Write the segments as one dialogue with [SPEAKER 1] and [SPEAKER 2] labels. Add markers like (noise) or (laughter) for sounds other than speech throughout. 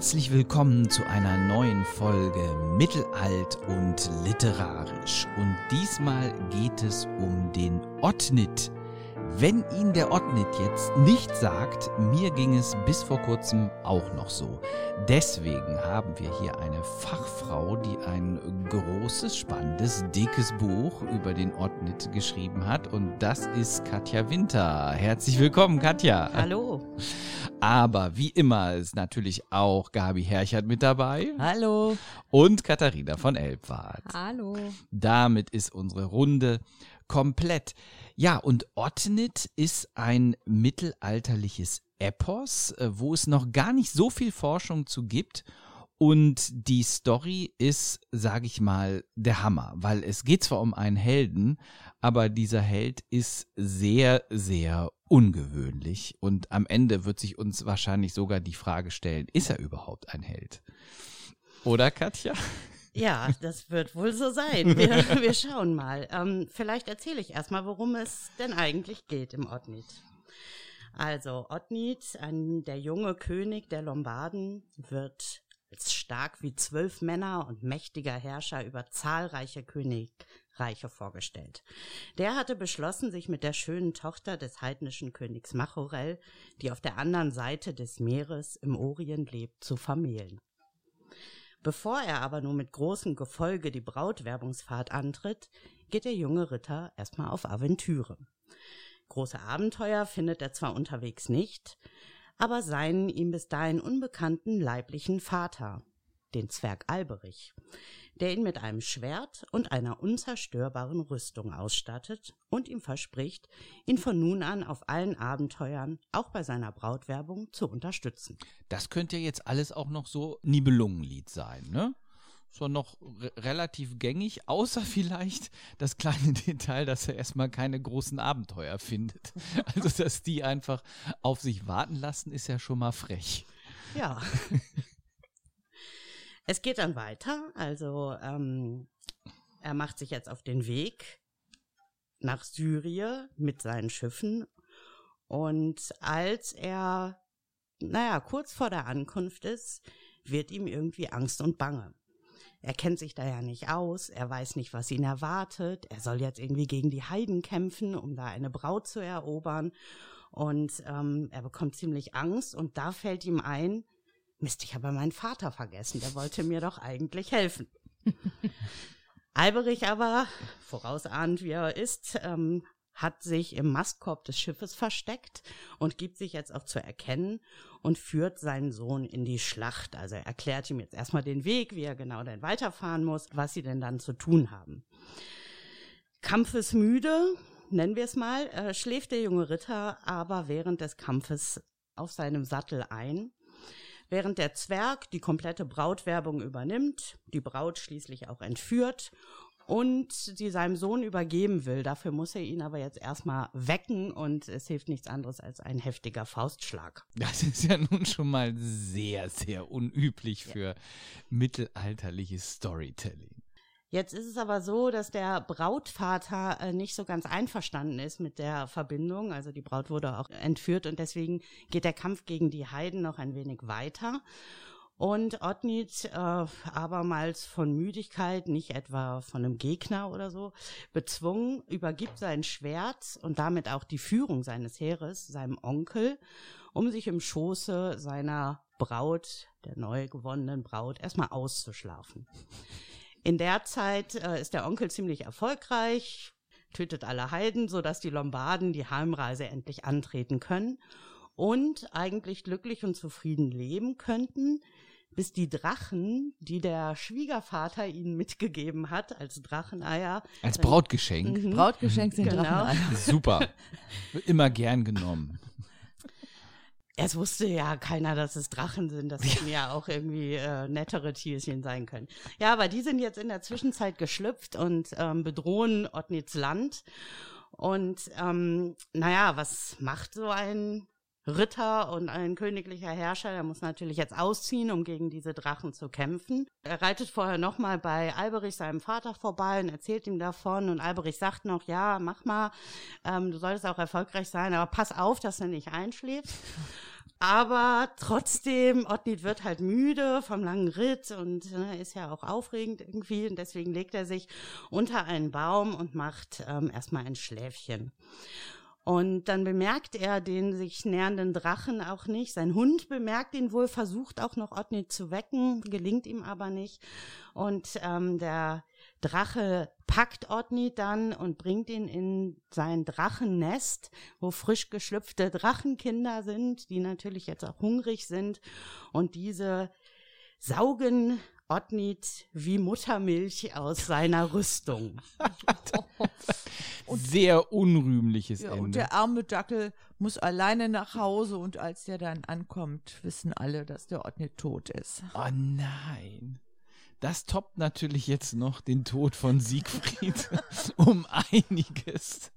[SPEAKER 1] Herzlich willkommen zu einer neuen Folge Mittelalt und Literarisch. Und diesmal geht es um den Ottnit. Wenn Ihnen der Ottnit jetzt nicht sagt, mir ging es bis vor kurzem auch noch so. Deswegen haben wir hier eine Fachfrau, die ein großes, spannendes, dickes Buch über den Ottnit geschrieben hat. Und das ist Katja Winter. Herzlich willkommen, Katja.
[SPEAKER 2] Hallo.
[SPEAKER 1] Aber wie immer ist natürlich auch Gabi Herchert mit dabei.
[SPEAKER 2] Hallo.
[SPEAKER 1] Und Katharina von Elbwart.
[SPEAKER 2] Hallo.
[SPEAKER 1] Damit ist unsere Runde komplett. Ja, und Ottenit ist ein mittelalterliches Epos, äh, wo es noch gar nicht so viel Forschung zu gibt. Und die Story ist, sage ich mal, der Hammer, weil es geht zwar um einen Helden, aber dieser Held ist sehr, sehr ungewöhnlich. Und am Ende wird sich uns wahrscheinlich sogar die Frage stellen, ist er überhaupt ein Held? Oder Katja?
[SPEAKER 2] Ja, das wird wohl so sein. Wir, wir schauen mal. Ähm, vielleicht erzähle ich erstmal, worum es denn eigentlich geht im Otnit. Also Otnit, ein, der junge König der Lombarden, wird als stark wie zwölf Männer und mächtiger Herrscher über zahlreiche Königreiche vorgestellt. Der hatte beschlossen, sich mit der schönen Tochter des heidnischen Königs Machorel, die auf der anderen Seite des Meeres im Orient lebt, zu vermählen. Bevor er aber nur mit großem Gefolge die Brautwerbungsfahrt antritt, geht der junge Ritter erstmal auf Aventüre. Große Abenteuer findet er zwar unterwegs nicht, aber seinen ihm bis dahin unbekannten leiblichen Vater, den Zwerg Alberich, der ihn mit einem Schwert und einer unzerstörbaren Rüstung ausstattet und ihm verspricht, ihn von nun an auf allen Abenteuern, auch bei seiner Brautwerbung, zu unterstützen.
[SPEAKER 1] Das könnte jetzt alles auch noch so Nibelungenlied sein, ne? So noch relativ gängig, (laughs) außer vielleicht das kleine Detail, dass er erstmal keine großen Abenteuer findet. (laughs) Also, dass die einfach auf sich warten lassen, ist ja schon mal frech.
[SPEAKER 2] Ja. (laughs) es geht dann weiter. Also, ähm, er macht sich jetzt auf den Weg nach Syrien mit seinen Schiffen. Und als er, naja, kurz vor der Ankunft ist, wird ihm irgendwie Angst und Bange. Er kennt sich da ja nicht aus, er weiß nicht, was ihn erwartet. Er soll jetzt irgendwie gegen die Heiden kämpfen, um da eine Braut zu erobern. Und ähm, er bekommt ziemlich Angst und da fällt ihm ein, Mist, ich habe meinen Vater vergessen, der wollte mir doch eigentlich helfen. (laughs) Alberich aber, vorausahnd wie er ist, ähm, hat sich im Mastkorb des Schiffes versteckt und gibt sich jetzt auch zu erkennen und führt seinen Sohn in die Schlacht. Also er erklärt ihm jetzt erstmal den Weg, wie er genau dann weiterfahren muss, was sie denn dann zu tun haben. Kampfesmüde, nennen wir es mal, äh, schläft der junge Ritter aber während des Kampfes auf seinem Sattel ein. Während der Zwerg die komplette Brautwerbung übernimmt, die Braut schließlich auch entführt und sie seinem Sohn übergeben will. Dafür muss er ihn aber jetzt erstmal wecken und es hilft nichts anderes als ein heftiger Faustschlag.
[SPEAKER 1] Das ist ja nun schon mal sehr, sehr unüblich für ja. mittelalterliches Storytelling.
[SPEAKER 2] Jetzt ist es aber so, dass der Brautvater äh, nicht so ganz einverstanden ist mit der Verbindung. Also die Braut wurde auch entführt und deswegen geht der Kampf gegen die Heiden noch ein wenig weiter. Und Otnit, äh, abermals von Müdigkeit, nicht etwa von einem Gegner oder so, bezwungen, übergibt sein Schwert und damit auch die Führung seines Heeres seinem Onkel, um sich im Schoße seiner Braut, der neu gewonnenen Braut, erstmal auszuschlafen. In der Zeit äh, ist der Onkel ziemlich erfolgreich, tötet alle Heiden, sodass die Lombarden die Heimreise endlich antreten können und eigentlich glücklich und zufrieden leben könnten, bis die Drachen, die der Schwiegervater ihnen mitgegeben hat als Dracheneier.
[SPEAKER 1] Als Brautgeschenk.
[SPEAKER 2] Mhm. Brautgeschenk sind genau. Dracheneier. (laughs)
[SPEAKER 1] Super. Immer gern genommen.
[SPEAKER 2] Es wusste ja keiner, dass es Drachen sind. Das hätten ja auch irgendwie äh, nettere Tierchen sein können. Ja, aber die sind jetzt in der Zwischenzeit geschlüpft und ähm, bedrohen Otnits Land. Und ähm, naja, was macht so ein Ritter und ein königlicher Herrscher, der muss natürlich jetzt ausziehen, um gegen diese Drachen zu kämpfen. Er reitet vorher nochmal bei Alberich, seinem Vater, vorbei und erzählt ihm davon. Und Alberich sagt noch, ja, mach mal, ähm, du solltest auch erfolgreich sein, aber pass auf, dass du nicht einschläfst. Aber trotzdem, Ottnit wird halt müde vom langen Ritt und ne, ist ja auch aufregend irgendwie. Und deswegen legt er sich unter einen Baum und macht ähm, erstmal ein Schläfchen. Und dann bemerkt er den sich nähernden Drachen auch nicht. Sein Hund bemerkt ihn wohl, versucht auch noch Ottnit zu wecken, gelingt ihm aber nicht. Und ähm, der Drache packt Otni dann und bringt ihn in sein Drachennest, wo frisch geschlüpfte Drachenkinder sind, die natürlich jetzt auch hungrig sind. Und diese saugen Otnit wie Muttermilch aus seiner Rüstung. (laughs) (laughs)
[SPEAKER 1] Sehr unrühmliches
[SPEAKER 3] Ja,
[SPEAKER 1] Ende.
[SPEAKER 3] und der arme Dackel muss alleine nach Hause und als der dann ankommt, wissen alle, dass der Ort nicht tot ist.
[SPEAKER 1] oh nein. Das toppt natürlich jetzt noch den Tod von Siegfried (laughs) um einiges.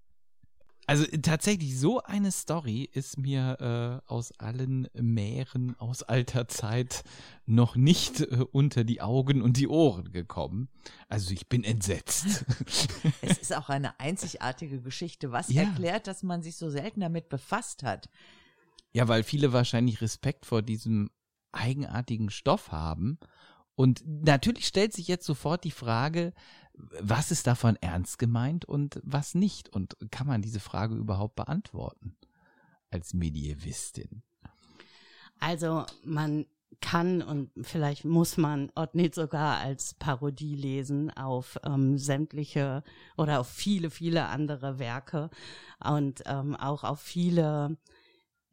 [SPEAKER 1] Also tatsächlich, so eine Story ist mir äh, aus allen Meeren aus alter Zeit noch nicht äh, unter die Augen und die Ohren gekommen. Also ich bin entsetzt. (laughs)
[SPEAKER 3] Es ist auch eine einzigartige Geschichte, was
[SPEAKER 1] Ja.
[SPEAKER 3] erklärt, dass man sich so selten damit befasst hat.
[SPEAKER 1] Ja, weil viele wahrscheinlich Respekt vor diesem eigenartigen Stoff haben. Und natürlich stellt sich jetzt sofort die Frage, was ist davon ernst gemeint und was nicht? Und kann man diese Frage überhaupt beantworten als Medievistin?
[SPEAKER 2] Also man kann und vielleicht muss man Otnit sogar als Parodie lesen auf ähm, sämtliche oder auf viele, viele andere Werke und ähm, auch auf viele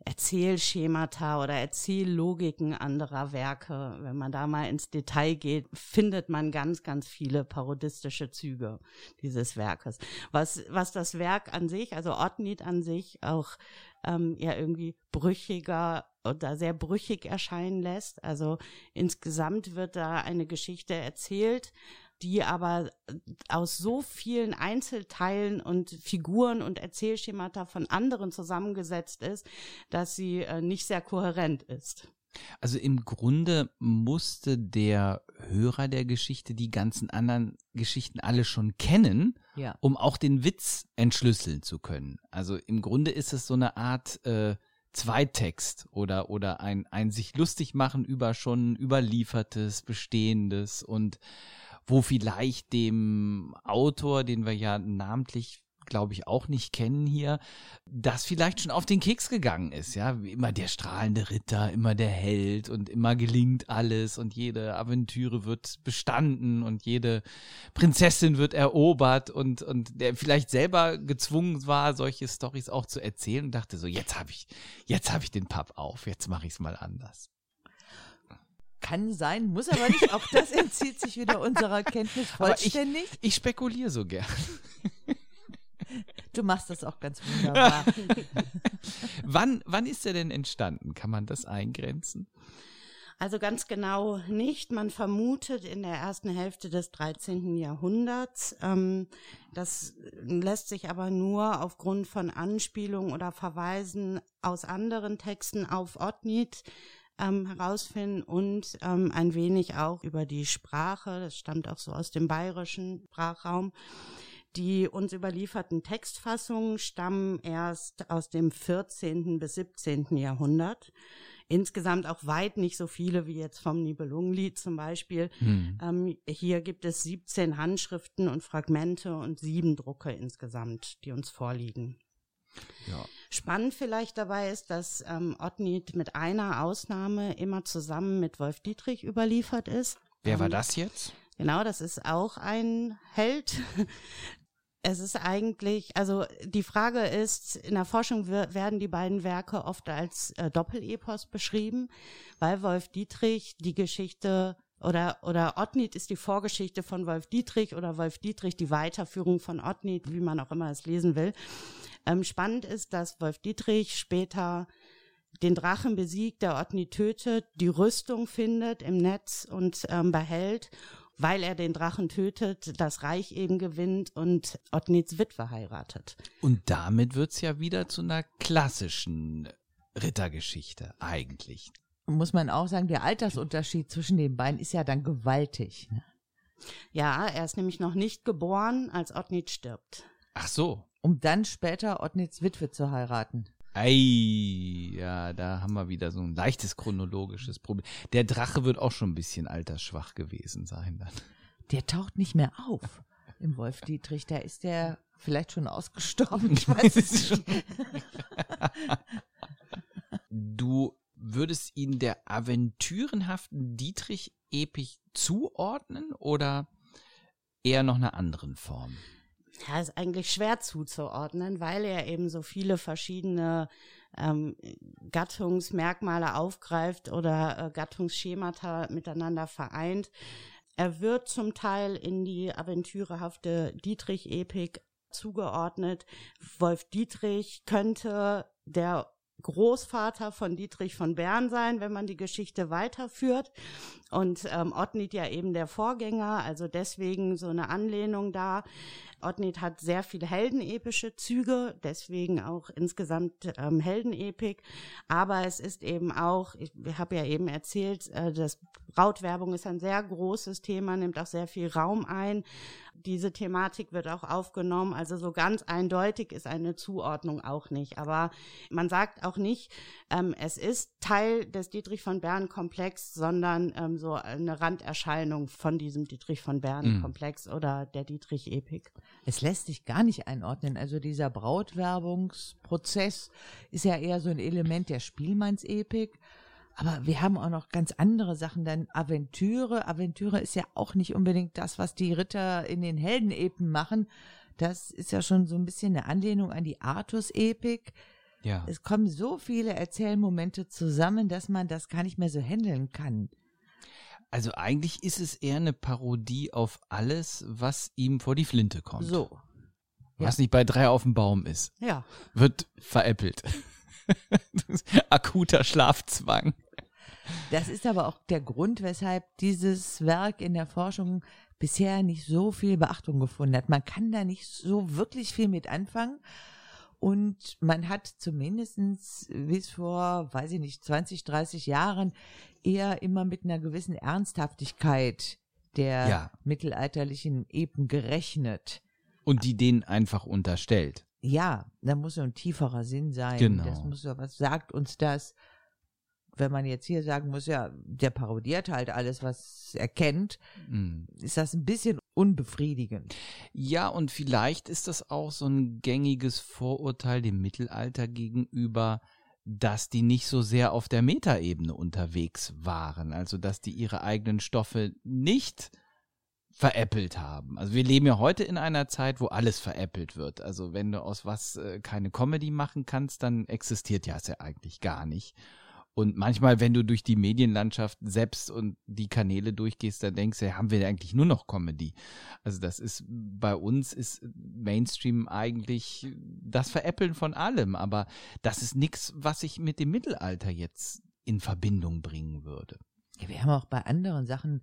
[SPEAKER 2] Erzählschemata oder Erzähllogiken anderer Werke. Wenn man da mal ins Detail geht, findet man ganz, ganz viele parodistische Züge dieses Werkes. Was, was das Werk an sich, also Otnit an sich, auch ähm, ja irgendwie brüchiger oder sehr brüchig erscheinen lässt. Also insgesamt wird da eine Geschichte erzählt, die aber aus so vielen Einzelteilen und Figuren und Erzählschemata von anderen zusammengesetzt ist, dass sie äh, nicht sehr kohärent ist.
[SPEAKER 1] Also im Grunde musste der Hörer der Geschichte die ganzen anderen Geschichten alle schon kennen,
[SPEAKER 3] Ja.
[SPEAKER 1] um auch den Witz entschlüsseln zu können. Also im Grunde ist es so eine Art äh, Zweitext oder, oder ein, ein sich lustig machen über schon überliefertes, bestehendes und wo vielleicht dem Autor, den wir ja namentlich glaube ich, auch nicht kennen hier, das vielleicht schon auf den Keks gegangen ist, ja, immer der strahlende Ritter, immer der Held und immer gelingt alles und jede Aventüre wird bestanden und jede Prinzessin wird erobert und, und der vielleicht selber gezwungen war, solche Stories auch zu erzählen und dachte so, jetzt habe ich, jetzt habe ich den Papp auf, jetzt mache ich es mal anders.
[SPEAKER 3] Kann sein, muss aber nicht. Auch das (laughs) entzieht sich wieder unserer Kenntnis
[SPEAKER 1] Aber ich-
[SPEAKER 3] vollständig.
[SPEAKER 1] Ich spekuliere so gern.
[SPEAKER 3] Du machst das auch ganz wunderbar. (laughs)
[SPEAKER 1] Wann, wann ist er denn entstanden? Kann man das eingrenzen?
[SPEAKER 2] Also ganz genau nicht. Man vermutet in der ersten Hälfte des 13. Jahrhunderts. Ähm, das lässt sich aber nur aufgrund von Anspielungen oder Verweisen aus anderen Texten auf Otnit ähm, herausfinden und ähm, ein wenig auch über die Sprache. Das stammt auch so aus dem bayerischen Sprachraum. Die uns überlieferten Textfassungen stammen erst aus dem 14. bis 17. Jahrhundert. Insgesamt auch weit nicht so viele wie jetzt vom Nibelungenlied zum Beispiel.
[SPEAKER 1] Hm.
[SPEAKER 2] Ähm, hier gibt es 17 Handschriften und Fragmente und sieben Drucke insgesamt, die uns vorliegen.
[SPEAKER 1] Ja.
[SPEAKER 2] Spannend vielleicht dabei ist, dass ähm, Ottnit mit einer Ausnahme immer zusammen mit Wolf Dietrich überliefert ist.
[SPEAKER 1] Wer war
[SPEAKER 2] Ähm,
[SPEAKER 1] das jetzt?
[SPEAKER 2] Genau, das ist auch ein Held. (laughs) Es ist eigentlich, also die Frage ist, in der Forschung wer- werden die beiden Werke oft als äh, Doppelepos beschrieben, weil Wolf Dietrich die Geschichte oder, oder Ottnit ist die Vorgeschichte von Wolf Dietrich oder Wolf Dietrich die Weiterführung von Ottnit, wie man auch immer es lesen will. Ähm, spannend ist, dass Wolf Dietrich später den Drachen besiegt, der Ottnit tötet, die Rüstung findet im Netz und ähm, behält, weil er den Drachen tötet, das Reich eben gewinnt und Ottnits Witwe heiratet.
[SPEAKER 1] Und damit wird's ja wieder zu einer klassischen Rittergeschichte eigentlich.
[SPEAKER 3] Muss man auch sagen, der Altersunterschied zwischen den beiden ist ja dann gewaltig. Ne?
[SPEAKER 2] Ja, er ist nämlich noch nicht geboren, als Ottnit stirbt.
[SPEAKER 1] Ach so.
[SPEAKER 3] Um dann später Ottnits Witwe zu heiraten.
[SPEAKER 1] Ei, ja, da haben wir wieder so ein leichtes chronologisches Problem. Der Drache wird auch schon ein bisschen altersschwach gewesen sein dann.
[SPEAKER 3] Der taucht nicht mehr auf im Wolf Dietrich. Da ist der vielleicht schon ausgestorben. Ich weiß es nicht. (laughs)
[SPEAKER 1] Du würdest ihn der aventürenhaften Dietrich-Epik zuordnen oder eher noch einer anderen Form?
[SPEAKER 2] Ja, ist eigentlich schwer zuzuordnen, weil er eben so viele verschiedene ähm, Gattungsmerkmale aufgreift oder äh, Gattungsschemata miteinander vereint. Er wird zum Teil in die aventürehafte Dietrich-Epik zugeordnet. Wolf Dietrich könnte der Großvater von Dietrich von Bern sein, wenn man die Geschichte weiterführt. Und ähm, Ottnit ja eben der Vorgänger, also deswegen so eine Anlehnung da. Ottnit hat sehr viele heldenepische Züge, deswegen auch insgesamt ähm, Heldenepik. Aber es ist eben auch, ich habe ja eben erzählt, äh, das Brautwerbung ist ein sehr großes Thema, nimmt auch sehr viel Raum ein diese Thematik wird auch aufgenommen. Also so ganz eindeutig ist eine Zuordnung auch nicht. Aber man sagt auch nicht, ähm, es ist Teil des Dietrich von Bern Komplex, sondern ähm, so eine Randerscheinung von diesem Dietrich von Bern mhm. Komplex mhm. oder der Dietrich Epik.
[SPEAKER 3] Es lässt sich gar nicht einordnen. Also dieser Brautwerbungsprozess ist ja eher so ein Element der Spielmannsepik. Aber wir haben auch noch ganz andere Sachen, denn Aventüre. Aventüre ist ja auch nicht unbedingt das, was die Ritter in den Heldenepen machen. Das ist ja schon so ein bisschen eine Anlehnung an die Artus-Epik. Ja. Es kommen so viele Erzählmomente zusammen, dass man das gar nicht mehr so handeln kann.
[SPEAKER 1] Also eigentlich ist es eher eine Parodie auf alles, was ihm vor die Flinte kommt.
[SPEAKER 3] So.
[SPEAKER 1] Was ja. nicht bei drei auf dem Baum ist.
[SPEAKER 3] Ja.
[SPEAKER 1] Wird veräppelt. (laughs) Akuter Schlafzwang.
[SPEAKER 3] Das ist aber auch der Grund, weshalb dieses Werk in der Forschung bisher nicht so viel Beachtung gefunden hat. Man kann da nicht so wirklich viel mit anfangen. Und man hat zumindestens bis vor, weiß ich nicht, 20, 30 Jahren eher immer mit einer gewissen Ernsthaftigkeit der ja. mittelalterlichen Epen gerechnet.
[SPEAKER 1] Und die denen einfach unterstellt.
[SPEAKER 3] Ja, da muss so ein tieferer Sinn sein.
[SPEAKER 1] Genau.
[SPEAKER 3] Das muss so, was sagt uns das? Wenn man jetzt hier sagen muss, ja, der parodiert halt alles, was er kennt, mm. ist das ein bisschen unbefriedigend.
[SPEAKER 1] Ja, und vielleicht ist das auch so ein gängiges Vorurteil dem Mittelalter gegenüber, dass die nicht so sehr auf der Metaebene unterwegs waren, also dass die ihre eigenen Stoffe nicht veräppelt haben. Also wir leben ja heute in einer Zeit, wo alles veräppelt wird. Also wenn du aus was äh, keine Comedy machen kannst, dann existiert ja es ja eigentlich gar nicht. Und manchmal, wenn du durch die Medienlandschaft selbst und die Kanäle durchgehst, dann denkst du, haben wir eigentlich nur noch Comedy. Also das ist, bei uns ist Mainstream eigentlich das Veräppeln von allem, aber das ist nichts, was ich mit dem Mittelalter jetzt in Verbindung bringen würde.
[SPEAKER 3] Ja, wir haben auch bei anderen Sachen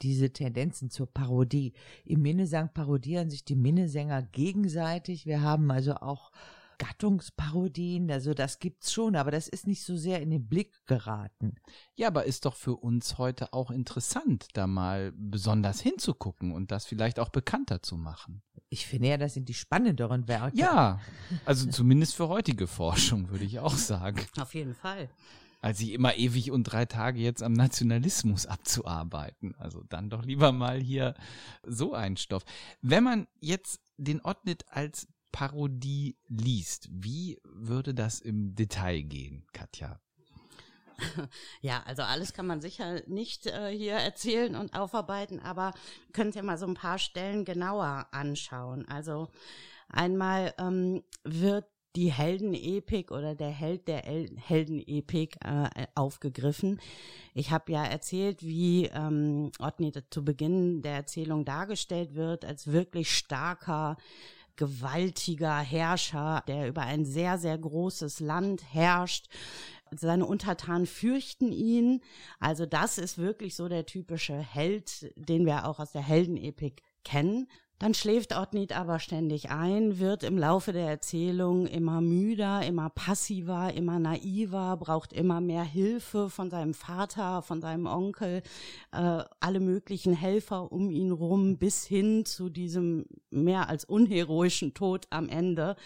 [SPEAKER 3] diese Tendenzen zur Parodie. Im Minnesang parodieren sich die Minnesänger gegenseitig. Wir haben also auch Gattungsparodien, also das gibt's schon, aber das ist nicht so sehr in den Blick geraten.
[SPEAKER 1] Ja, aber ist doch für uns heute auch interessant, da mal besonders hinzugucken und das vielleicht auch bekannter zu machen.
[SPEAKER 3] Ich finde ja, das sind die spannenderen Werke.
[SPEAKER 1] Ja, also zumindest für heutige Forschung, würde ich auch sagen.
[SPEAKER 2] Auf jeden Fall.
[SPEAKER 1] Als ich immer ewig und drei Tage jetzt am Nationalismus abzuarbeiten. Also dann doch lieber mal hier so ein Stoff. Wenn man jetzt den Ottnit als Parodie liest, wie würde das im Detail gehen, Katja? (laughs)
[SPEAKER 2] Ja, also alles kann man sicher nicht äh, hier erzählen und aufarbeiten, aber Sie ja mal so ein paar Stellen genauer anschauen. Also einmal ähm, wird die Heldenepik oder der Held der El Heldenepik äh, aufgegriffen. Ich habe ja erzählt, wie ähm, Otni zu Beginn der Erzählung dargestellt wird als wirklich starker gewaltiger Herrscher, der über ein sehr, sehr großes Land herrscht. Seine Untertanen fürchten ihn. Also das ist wirklich so der typische Held, den wir auch aus der Heldenepik kennen. Dann schläft Otnit aber ständig ein, wird im Laufe der Erzählung immer müder, immer passiver, immer naiver, braucht immer mehr Hilfe von seinem Vater, von seinem Onkel, äh, alle möglichen Helfer um ihn rum, bis hin zu diesem mehr als unheroischen Tod am Ende.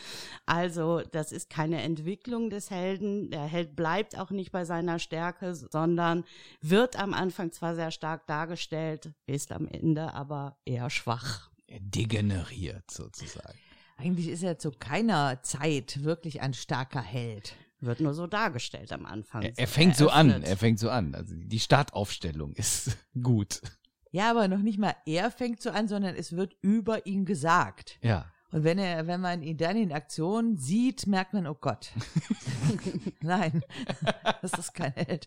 [SPEAKER 2] Also das ist keine Entwicklung des Helden. Der Held bleibt auch nicht bei seiner Stärke, sondern wird am Anfang zwar sehr stark dargestellt, ist am Ende aber eher schwach
[SPEAKER 1] degeneriert sozusagen.
[SPEAKER 3] Eigentlich ist er zu keiner Zeit wirklich ein starker Held.
[SPEAKER 2] Wird nur so dargestellt am Anfang.
[SPEAKER 1] Er, er fängt so an, er fängt so an. Also die Startaufstellung ist (laughs) gut.
[SPEAKER 3] Ja, aber noch nicht mal er fängt so an, sondern es wird über ihn gesagt.
[SPEAKER 1] Ja.
[SPEAKER 3] Und wenn er, wenn man ihn dann in Aktion sieht, merkt man, oh Gott. (laughs) Nein, (laughs) das ist kein Held.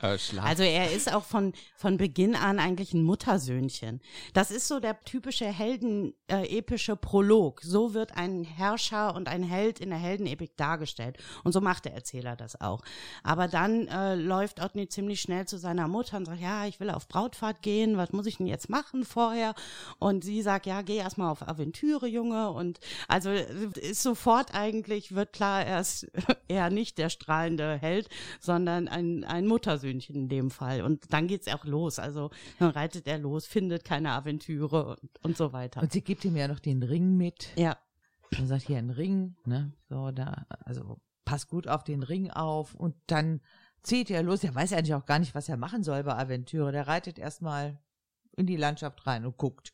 [SPEAKER 2] Äh, also er ist auch von, von Beginn an eigentlich ein Muttersöhnchen. Das ist so der typische heldenepische äh, Prolog. So wird ein Herrscher und ein Held in der Heldenepik dargestellt. Und so macht der Erzähler das auch. Aber dann äh, läuft Otni ziemlich schnell zu seiner Mutter und sagt, ja, ich will auf Brautfahrt gehen, was muss ich denn jetzt machen vorher? Und sie sagt, ja, geh erstmal auf Aventüre, Junge. Und also ist sofort eigentlich, wird klar, er ist (laughs) eher nicht der strahlende Held, sondern ein, ein Muttersöhnchen. Eichhörnchen in dem Fall. Und dann geht's auch los. Also dann reitet er los, findet keine Aventüre und, und so weiter.
[SPEAKER 3] Und sie gibt ihm ja noch den Ring mit.
[SPEAKER 2] Ja.
[SPEAKER 3] Und sagt hier ein Ring, ne? So, da, also pass gut auf den Ring auf und dann zieht er los. Er weiß eigentlich auch gar nicht, was er machen soll bei Aventüre. Der reitet erstmal in die Landschaft rein und guckt.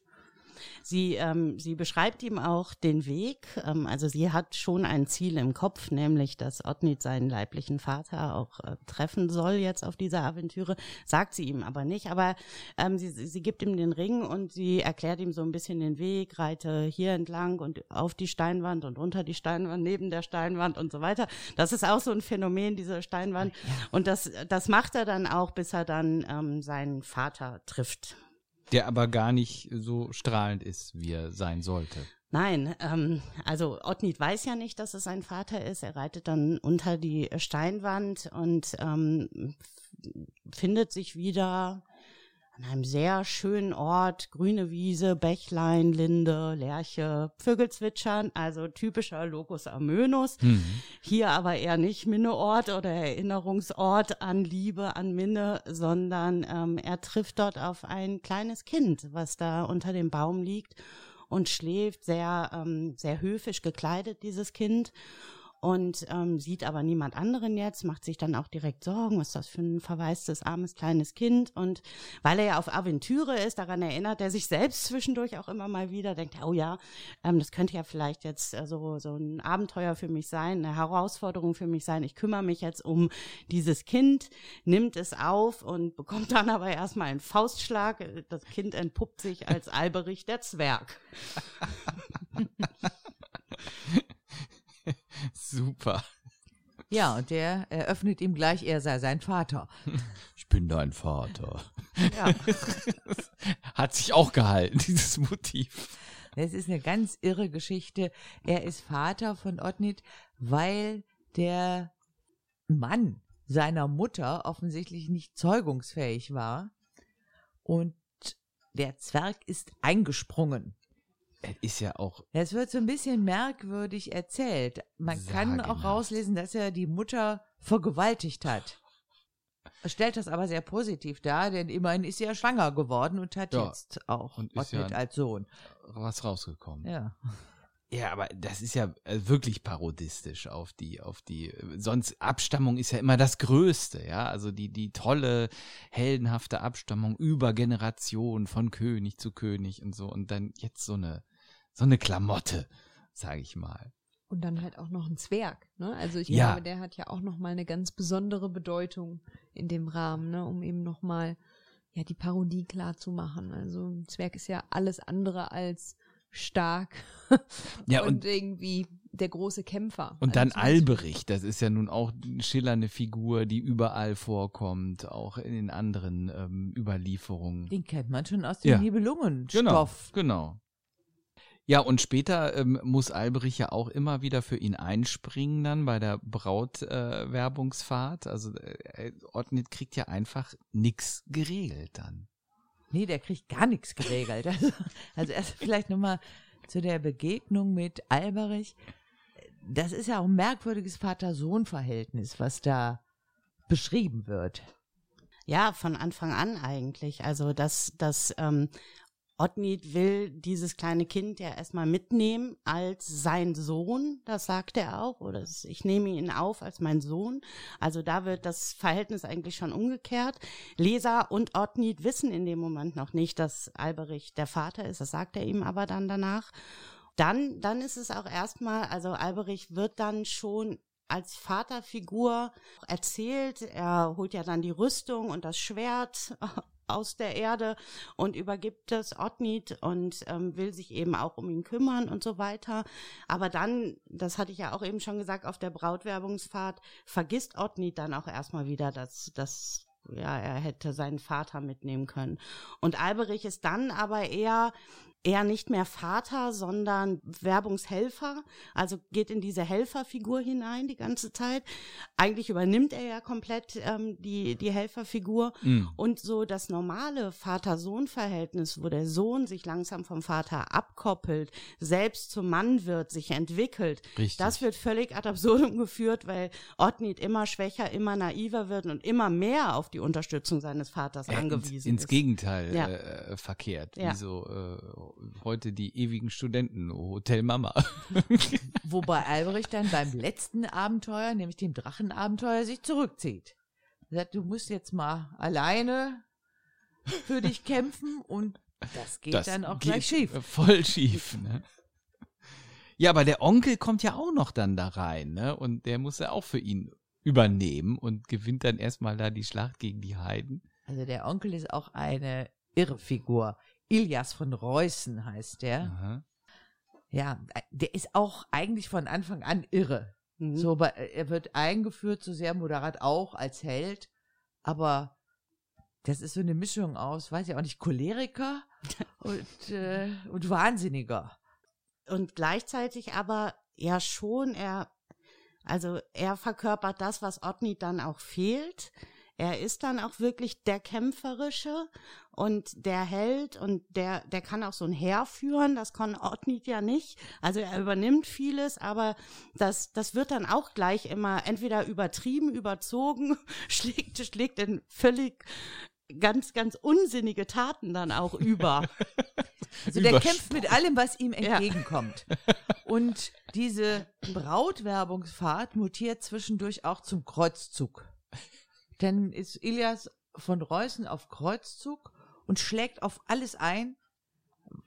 [SPEAKER 2] Sie, ähm, sie beschreibt ihm auch den Weg. Ähm, also sie hat schon ein Ziel im Kopf, nämlich, dass Otnit seinen leiblichen Vater auch äh, treffen soll jetzt auf dieser Aventüre. Sagt sie ihm aber nicht. Aber ähm, sie, sie gibt ihm den Ring und sie erklärt ihm so ein bisschen den Weg, reite hier entlang und auf die Steinwand und unter die Steinwand, neben der Steinwand und so weiter. Das ist auch so ein Phänomen, diese Steinwand. Und das, das macht er dann auch, bis er dann ähm, seinen Vater trifft.
[SPEAKER 1] Der aber gar nicht so strahlend ist, wie er sein sollte.
[SPEAKER 2] Nein, ähm, also Otnit weiß ja nicht, dass es sein Vater ist. Er reitet dann unter die Steinwand und ähm, findet sich wieder an einem sehr schönen Ort, grüne Wiese, Bächlein, Linde, Lerche, Vögel zwitschern, also typischer Locus Amönus. Mhm. Hier aber eher nicht Minneort oder Erinnerungsort an Liebe, an Minne, sondern ähm, er trifft dort auf ein kleines Kind, was da unter dem Baum liegt und schläft, sehr, ähm, sehr höfisch gekleidet, dieses Kind und ähm, sieht aber niemand anderen jetzt, macht sich dann auch direkt Sorgen, was ist das für ein verwaistes, armes, kleines Kind. Und weil er ja auf Aventüre ist, daran erinnert er sich selbst zwischendurch auch immer mal wieder, denkt, oh ja, ähm, das könnte ja vielleicht jetzt äh, so, so ein Abenteuer für mich sein, eine Herausforderung für mich sein. Ich kümmere mich jetzt um dieses Kind, nimmt es auf und (laughs) bekommt dann aber erstmal einen Faustschlag. Das Kind entpuppt sich als Alberich der Zwerg. (laughs) (laughs)
[SPEAKER 1] Super.
[SPEAKER 3] Ja, und der eröffnet ihm gleich, er sei sein Vater. (laughs)
[SPEAKER 1] Ich bin dein Vater. Ja. (laughs) Hat sich auch gehalten, dieses Motiv.
[SPEAKER 3] Das ist eine ganz irre Geschichte. Er ist Vater von Otnit, weil der Mann seiner Mutter offensichtlich nicht zeugungsfähig war. Und der Zwerg ist eingesprungen.
[SPEAKER 1] Es ist ja auch.
[SPEAKER 3] Es wird so ein bisschen merkwürdig erzählt. Man kann auch rauslesen, dass er die Mutter vergewaltigt hat. Er stellt das aber sehr positiv dar, denn immerhin ist sie ja schwanger geworden und hat ja, jetzt auch und ist ja als Sohn.
[SPEAKER 1] Was rausgekommen.
[SPEAKER 3] Ja.
[SPEAKER 1] Ja, aber das ist ja äh, wirklich parodistisch auf die, auf die, sonst Abstammung ist ja immer das Größte, ja, also die, die tolle, heldenhafte Abstammung über Generationen von König zu König und so und dann jetzt so eine, so eine Klamotte, sage ich mal.
[SPEAKER 4] Und dann halt auch noch ein Zwerg, ne? Also ich ja. glaube, der hat ja auch noch mal eine ganz besondere Bedeutung in dem Rahmen, ne? Um eben noch mal ja die Parodie klar zu machen. Also ein Zwerg ist ja alles andere als stark (laughs)
[SPEAKER 1] ja,
[SPEAKER 4] und, und, irgendwie der große Kämpfer.
[SPEAKER 1] Und dann also Alberich, das ist ja nun auch eine schillernde Figur, die überall vorkommt, auch in den anderen ähm, Überlieferungen.
[SPEAKER 3] Den kennt man schon aus dem ja. Nibelungenstoff.
[SPEAKER 1] Genau, genau. Ja, und später ähm, muss Alberich ja auch immer wieder für ihn einspringen dann bei der Brautwerbungsfahrt. Äh, also äh, Ortnit kriegt ja einfach nix geregelt dann.
[SPEAKER 3] Nee, der kriegt gar nichts geregelt. (laughs) Also, also erst vielleicht nochmal zu der Begegnung mit Alberich. Das ist ja auch ein merkwürdiges Vater-Sohn-Verhältnis, was da beschrieben wird.
[SPEAKER 2] Ja, von Anfang an eigentlich. Also, dass, dass ähm, Otnit will dieses kleine Kind ja erstmal mitnehmen als sein Sohn, das sagt er auch, oder ich nehme ihn auf als mein Sohn. Also da wird das Verhältnis eigentlich schon umgekehrt. Leser und Otnit wissen in dem Moment noch nicht, dass Alberich der Vater ist, das sagt er ihm aber dann danach. Dann, dann ist es auch erstmal, also Alberich wird dann schon als Vaterfigur erzählt. Er holt ja dann die Rüstung und das Schwert aus der Erde und übergibt es Otnit und ähm, will sich eben auch um ihn kümmern und so weiter. Aber dann, das hatte ich ja auch eben schon gesagt, auf der Brautwerbungsfahrt vergisst Otnit dann auch erstmal wieder, dass, dass ja, er hätte seinen Vater mitnehmen können. Und Alberich ist dann aber eher eher nicht mehr Vater, sondern Werbungshelfer, also geht in diese Helferfigur hinein die ganze Zeit. Eigentlich übernimmt er ja komplett ähm, die, die Helferfigur mhm. und so das normale Vater-Sohn-Verhältnis, wo der Sohn sich langsam vom Vater abkoppelt, selbst zum Mann wird, sich entwickelt, Richtig. das wird völlig ad absurdum geführt, weil Otnit immer schwächer, immer naiver wird und immer mehr auf die Unterstützung seines Vaters äh, angewiesen
[SPEAKER 1] ins,
[SPEAKER 2] ins
[SPEAKER 1] ist. Ins Gegenteil ja. äh, verkehrt, ja. wie so äh, heute die ewigen Studenten, Hotel Mama. (laughs)
[SPEAKER 3] Wobei Albrecht dann beim letzten Abenteuer, nämlich dem Drachenabenteuer, sich zurückzieht. Er sagt, du musst jetzt mal alleine für dich kämpfen und das geht das dann auch gleich schief. (laughs)
[SPEAKER 1] Voll schief, ne? Ja, aber der Onkel kommt ja auch noch dann da rein, ne? Und der muss ja auch für ihn übernehmen und gewinnt dann erstmal da die Schlacht gegen die Heiden.
[SPEAKER 3] Also der Onkel ist auch eine irre Figur. Ilias von Reußen heißt der. Aha. Ja, der ist auch eigentlich von Anfang an irre. Mhm. So, er wird eingeführt, so sehr moderat auch als Held, aber das ist so eine Mischung aus, weiß ich auch nicht, Choleriker (laughs) und, äh, und Wahnsinniger.
[SPEAKER 2] Und gleichzeitig aber ja schon, er, also er verkörpert das, was Otni dann auch fehlt. Er ist dann auch wirklich der Kämpferische und der Held und der, der kann auch so ein Heer führen, das kann Otnit ja nicht. Also er übernimmt vieles, aber das, das wird dann auch gleich immer entweder übertrieben, überzogen, (laughs) schlägt, schlägt in völlig ganz, ganz unsinnige Taten dann auch über. (laughs)
[SPEAKER 3] Also der kämpft mit allem, was ihm entgegenkommt. Ja. Und diese Brautwerbungsfahrt mutiert zwischendurch auch zum Kreuzzug. Dann ist Ilias von Reußen auf Kreuzzug und schlägt auf alles ein,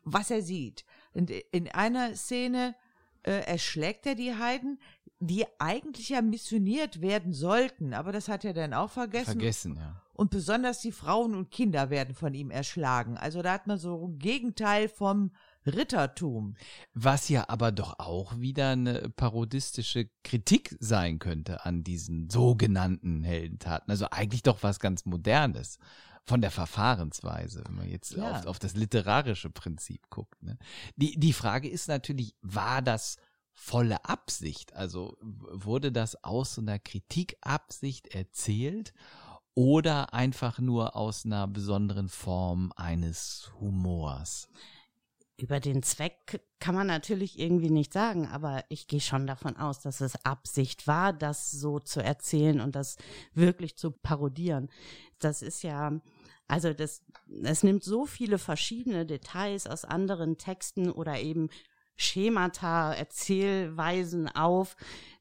[SPEAKER 3] was er sieht. Und in einer Szene äh, erschlägt er die Heiden, die eigentlich ja missioniert werden sollten, aber das hat er dann auch vergessen.
[SPEAKER 1] Vergessen, ja.
[SPEAKER 3] Und besonders die Frauen und Kinder werden von ihm erschlagen. Also da hat man so ein Gegenteil vom Rittertum.
[SPEAKER 1] Was ja aber doch auch wieder eine parodistische Kritik sein könnte an diesen sogenannten Heldentaten. Also eigentlich doch was ganz Modernes von der Verfahrensweise, wenn man jetzt ja. auf, auf, das literarische Prinzip guckt. Ne? Die, die Frage ist natürlich, war das volle Absicht? Also wurde das aus so einer Kritikabsicht erzählt oder einfach nur aus einer besonderen Form eines Humors?
[SPEAKER 2] Über den Zweck kann man natürlich irgendwie nicht sagen, aber ich gehe schon davon aus, dass es Absicht war, das so zu erzählen und das wirklich zu parodieren. Das ist ja, also das, es nimmt so viele verschiedene Details aus anderen Texten oder eben Schemata, Erzählweisen auf.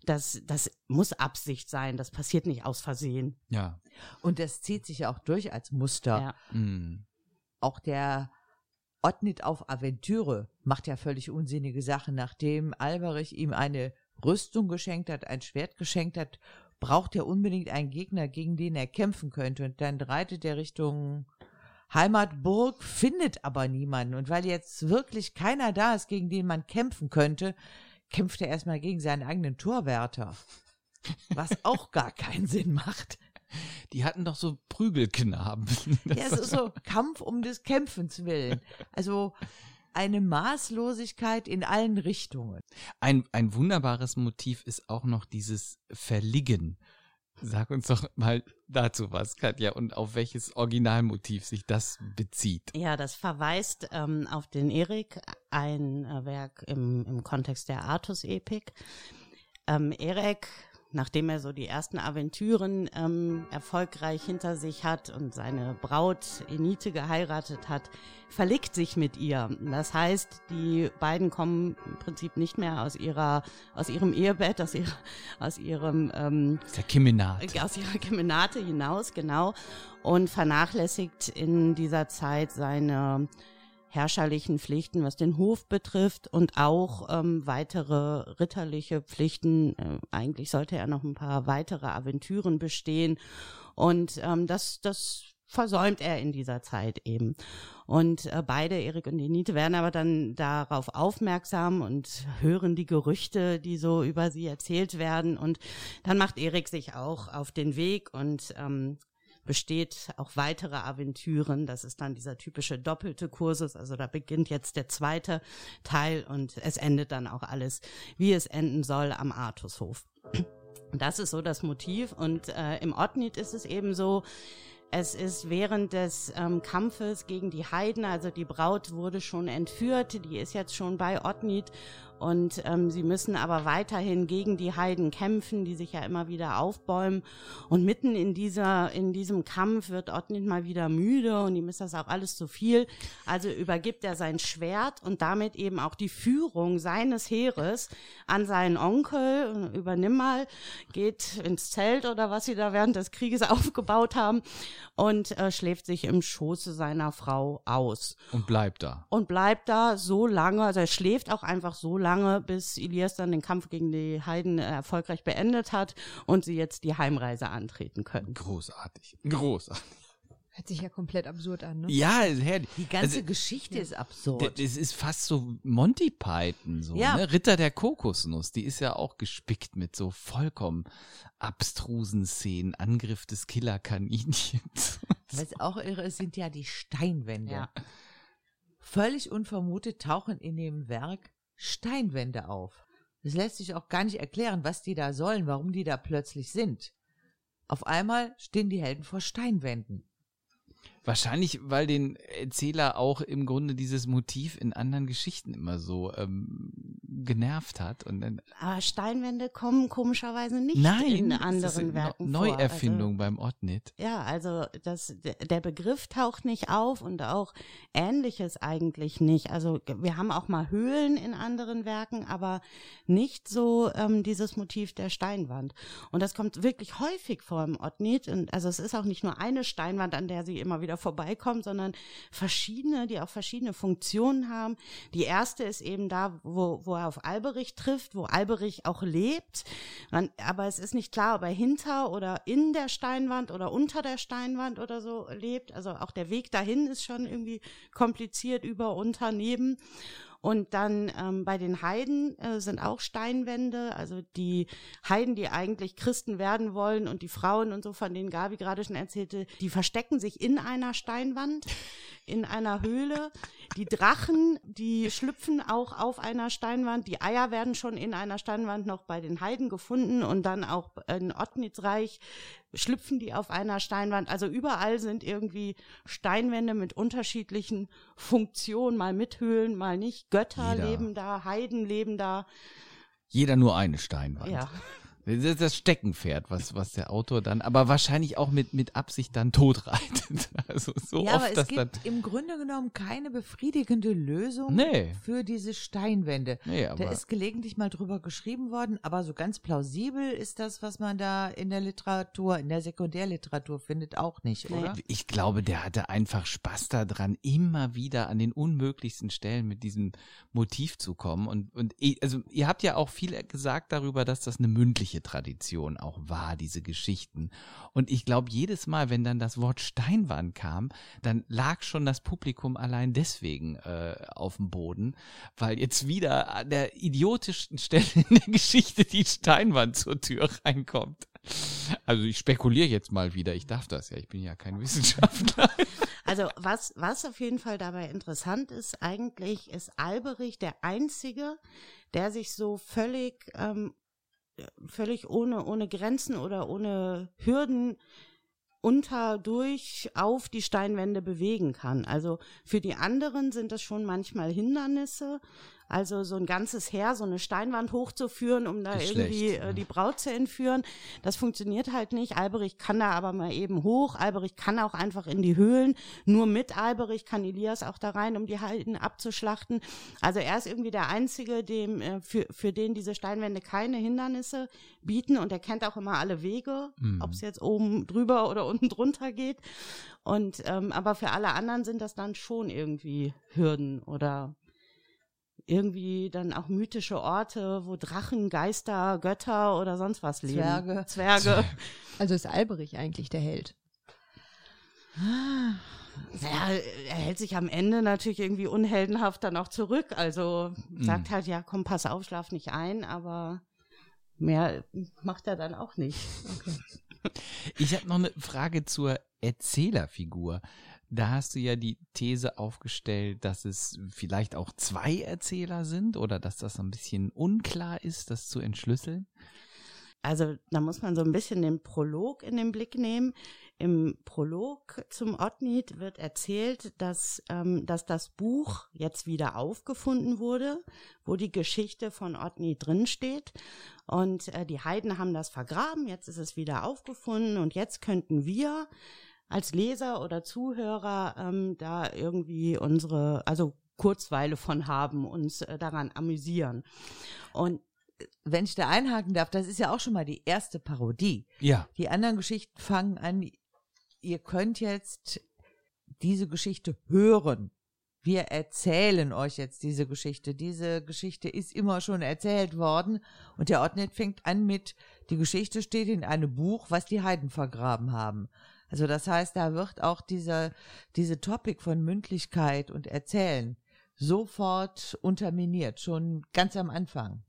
[SPEAKER 2] Das, das muss Absicht sein. Das passiert nicht aus Versehen.
[SPEAKER 1] Ja.
[SPEAKER 3] Und das zieht sich ja auch durch als Muster. Ja. Mhm. Auch der Ottnit auf Aventüre macht ja völlig unsinnige Sachen. Nachdem Alberich ihm eine Rüstung geschenkt hat, ein Schwert geschenkt hat, braucht er unbedingt einen Gegner, gegen den er kämpfen könnte. Und dann reitet er Richtung Heimatburg, findet aber niemanden. Und weil jetzt wirklich keiner da ist, gegen den man kämpfen könnte, kämpft er erstmal gegen seinen eigenen Torwärter. Was auch gar keinen Sinn macht.
[SPEAKER 1] Die hatten doch so Prügelknaben. (laughs)
[SPEAKER 3] ja, es ist so Kampf um des Kämpfens willen. Also eine Maßlosigkeit in allen Richtungen.
[SPEAKER 1] Ein, ein wunderbares Motiv ist auch noch dieses Verligen Sag uns doch mal dazu was, Katja, und auf welches Originalmotiv sich das bezieht.
[SPEAKER 2] Ja, das verweist ähm, auf den Erik, ein äh, Werk im, im Kontext der Artus-Epik. Ähm, Erik nachdem er so die ersten Aventüren ähm, erfolgreich hinter sich hat und seine Braut Enite geheiratet hat, verlegt sich mit ihr. Das heißt, die beiden kommen im Prinzip nicht mehr aus ihrer, aus ihrem Ehebett, aus, ihrer, aus ihrem ähm,
[SPEAKER 1] aus der Kemenate.
[SPEAKER 2] aus ihrer Kemenate hinaus, genau, und vernachlässigt in dieser Zeit seine herrscherlichen Pflichten, was den Hof betrifft und auch ähm, weitere ritterliche Pflichten. Äh, eigentlich sollte er noch ein paar weitere Aventüren bestehen und ähm, das, das versäumt er in dieser Zeit eben. Und äh, beide, Erik und Denite, werden aber dann darauf aufmerksam und hören die Gerüchte, die so über sie erzählt werden. Und dann macht Erik sich auch auf den Weg und ähm, besteht auch weitere Aventüren. Das ist dann dieser typische doppelte Kursus. Also da beginnt jetzt der zweite Teil und es endet dann auch alles, wie es enden soll am Artushof. Das ist so das Motiv. Und äh, im Otnit ist es eben so, es ist während des ähm, Kampfes gegen die Heiden, also die Braut wurde schon entführt, die ist jetzt schon bei Otnit und ähm, sie müssen aber weiterhin gegen die Heiden kämpfen, die sich ja immer wieder aufbäumen. Und mitten in dieser, in diesem Kampf wird Ottnit mal wieder müde und ihm ist das auch alles zu viel. Also übergibt er sein Schwert und damit eben auch die Führung seines Heeres an seinen Onkel. Übernimm mal, geht ins Zelt oder was sie da während des Krieges (laughs) aufgebaut haben und äh, schläft sich im Schoße seiner Frau aus.
[SPEAKER 1] Und bleibt da.
[SPEAKER 2] Und bleibt da so lange, also er schläft auch einfach so lange lange, bis Elias dann den Kampf gegen die Heiden erfolgreich beendet hat und sie jetzt die Heimreise antreten können.
[SPEAKER 1] Großartig. Großartig.
[SPEAKER 4] Hört sich ja komplett absurd an, ne?
[SPEAKER 1] Ja, herrlich.
[SPEAKER 3] Die ganze also, Geschichte ist absurd.
[SPEAKER 1] Es ist fast so Monty Python, so,
[SPEAKER 3] ja.
[SPEAKER 1] ne? Ritter der Kokosnuss, die ist ja auch gespickt mit so vollkommen abstrusen Szenen, Angriff des Killerkaninchens. (laughs)
[SPEAKER 3] Was auch irre ist, sind ja die Steinwände.
[SPEAKER 2] Ja.
[SPEAKER 3] Völlig unvermutet tauchen in dem Werk Steinwände auf. Es lässt sich auch gar nicht erklären, was die da sollen, warum die da plötzlich sind. Auf einmal stehen die Helden vor Steinwänden.
[SPEAKER 1] Wahrscheinlich, weil den Erzähler auch im Grunde dieses Motiv in anderen Geschichten immer so ähm, genervt hat. Und dann,
[SPEAKER 2] Aber Steinwände kommen komischerweise nicht
[SPEAKER 1] nein,
[SPEAKER 2] in anderen Werken
[SPEAKER 1] Neuerfindung
[SPEAKER 2] also,
[SPEAKER 1] beim Ottnit.
[SPEAKER 2] Ja, also das, der Begriff taucht nicht auf und auch Ähnliches eigentlich nicht. Also wir haben auch mal Höhlen in anderen Werken, aber nicht so ähm, dieses Motiv der Steinwand. Und das kommt wirklich häufig vor im Ottnit. Und also es ist auch nicht nur eine Steinwand, an der sie immer wieder wieder vorbeikommt, sondern verschiedene, die auch verschiedene Funktionen haben. Die erste ist eben da, wo, wo er auf Alberich trifft, wo Alberich auch lebt. Man, aber es ist nicht klar, ob er hinter oder in der Steinwand oder unter der Steinwand oder so lebt. Also auch der Weg dahin ist schon irgendwie kompliziert, über, unter, neben. Und dann ähm, bei den Heiden äh, sind auch Steinwände, also die Heiden, die eigentlich Christen werden wollen und die Frauen und so, von denen Gabi gerade schon erzählte, die verstecken sich in einer Steinwand, in einer Höhle. Die Drachen, die schlüpfen auch auf einer Steinwand. Die Eier werden schon in einer Steinwand noch bei den Heiden gefunden und dann auch in Ottnitzreich schlüpfen die auf einer Steinwand. Also überall sind irgendwie Steinwände mit unterschiedlichen Funktionen, mal mit Höhlen, mal nicht. Götter
[SPEAKER 1] Jeder.
[SPEAKER 2] leben da, Heiden leben da.
[SPEAKER 1] Jeder nur eine Steinwand.
[SPEAKER 2] Ja. (laughs)
[SPEAKER 1] Das ist das Steckenpferd, was, was der Autor dann, aber wahrscheinlich auch mit, mit Absicht dann totreitet. (laughs) Also so
[SPEAKER 3] ja,
[SPEAKER 1] oft,
[SPEAKER 3] aber es
[SPEAKER 1] dass
[SPEAKER 3] gibt im Grunde genommen keine befriedigende Lösung
[SPEAKER 1] Nee.
[SPEAKER 3] für diese Steinwände.
[SPEAKER 1] Nee,
[SPEAKER 3] Da ist gelegentlich mal drüber geschrieben worden, aber so ganz plausibel ist das, was man da in der Literatur, in der Sekundärliteratur findet, auch nicht, oder?
[SPEAKER 1] ich glaube, der hatte einfach Spaß daran, immer wieder an den unmöglichsten Stellen mit diesem Motiv zu kommen. Und, und also ihr habt ja auch viel gesagt darüber, dass das eine mündliche Tradition auch war, diese Geschichten. Und ich glaube, jedes Mal, wenn dann das Wort Steinwand kam, dann lag schon das Publikum allein deswegen äh, auf dem Boden, weil jetzt wieder an der idiotischsten Stelle in der Geschichte die Steinwand zur Tür reinkommt. Also ich spekuliere jetzt mal wieder, ich darf das ja, ich bin ja kein Wissenschaftler.
[SPEAKER 2] Also was, was auf jeden Fall dabei interessant ist, eigentlich ist Alberich der Einzige, der sich so völlig ähm, völlig ohne, ohne Grenzen oder ohne Hürden unter, durch, auf die Steinwände bewegen kann. Also für die anderen sind das schon manchmal Hindernisse, also so ein ganzes Heer, so eine Steinwand hochzuführen, um da irgendwie
[SPEAKER 1] schlecht,
[SPEAKER 2] äh,
[SPEAKER 1] ja.
[SPEAKER 2] die Braut zu entführen, das funktioniert halt nicht. Alberich kann da aber mal eben hoch. Alberich kann auch einfach in die Höhlen. Nur mit Alberich kann Elias auch da rein, um die Halden abzuschlachten. Also er ist irgendwie der Einzige, dem, äh, für, für den diese Steinwände keine Hindernisse bieten und er kennt auch immer alle Wege,
[SPEAKER 1] Mhm.
[SPEAKER 2] ob es jetzt oben drüber oder unten drunter geht. Und ähm, aber für alle anderen sind das dann schon irgendwie Hürden oder irgendwie dann auch mythische Orte, wo Drachen, Geister, Götter oder sonst was leben.
[SPEAKER 3] Zwerge.
[SPEAKER 2] Zwerge. (laughs)
[SPEAKER 4] Also ist Alberich eigentlich der Held.
[SPEAKER 2] Ja, er hält sich am Ende natürlich irgendwie unheldenhaft dann auch zurück. Also sagt halt, ja, komm, pass auf, schlaf nicht ein, aber mehr macht er dann auch nicht.
[SPEAKER 1] Ich habe noch eine Frage zur Erzählerfigur. Da hast du ja die These aufgestellt, dass es vielleicht auch zwei Erzähler sind oder dass das ein bisschen unklar ist, das zu entschlüsseln.
[SPEAKER 2] Also da muss man so ein bisschen den Prolog in den Blick nehmen. Im Prolog zum Otnit wird erzählt, dass, ähm, dass das Buch jetzt wieder aufgefunden wurde, wo die Geschichte von Otnit drinsteht. Und äh, die Heiden haben das vergraben, jetzt ist es wieder aufgefunden und jetzt könnten wir als Leser oder Zuhörer ähm, da irgendwie unsere, also Kurzweile von haben, uns äh, daran amüsieren. Und
[SPEAKER 3] Wenn ich da einhaken darf, das ist ja auch schon mal die erste Parodie.
[SPEAKER 1] Ja.
[SPEAKER 3] Die anderen Geschichten fangen an, ihr könnt jetzt diese Geschichte hören. Wir erzählen euch jetzt diese Geschichte. Diese Geschichte ist immer schon erzählt worden und der Ordnet fängt an mit, die Geschichte steht in einem Buch, was die Heiden vergraben haben. Also das heißt, da wird auch dieser, diese Topic von Mündlichkeit und Erzählen sofort unterminiert, schon ganz am Anfang.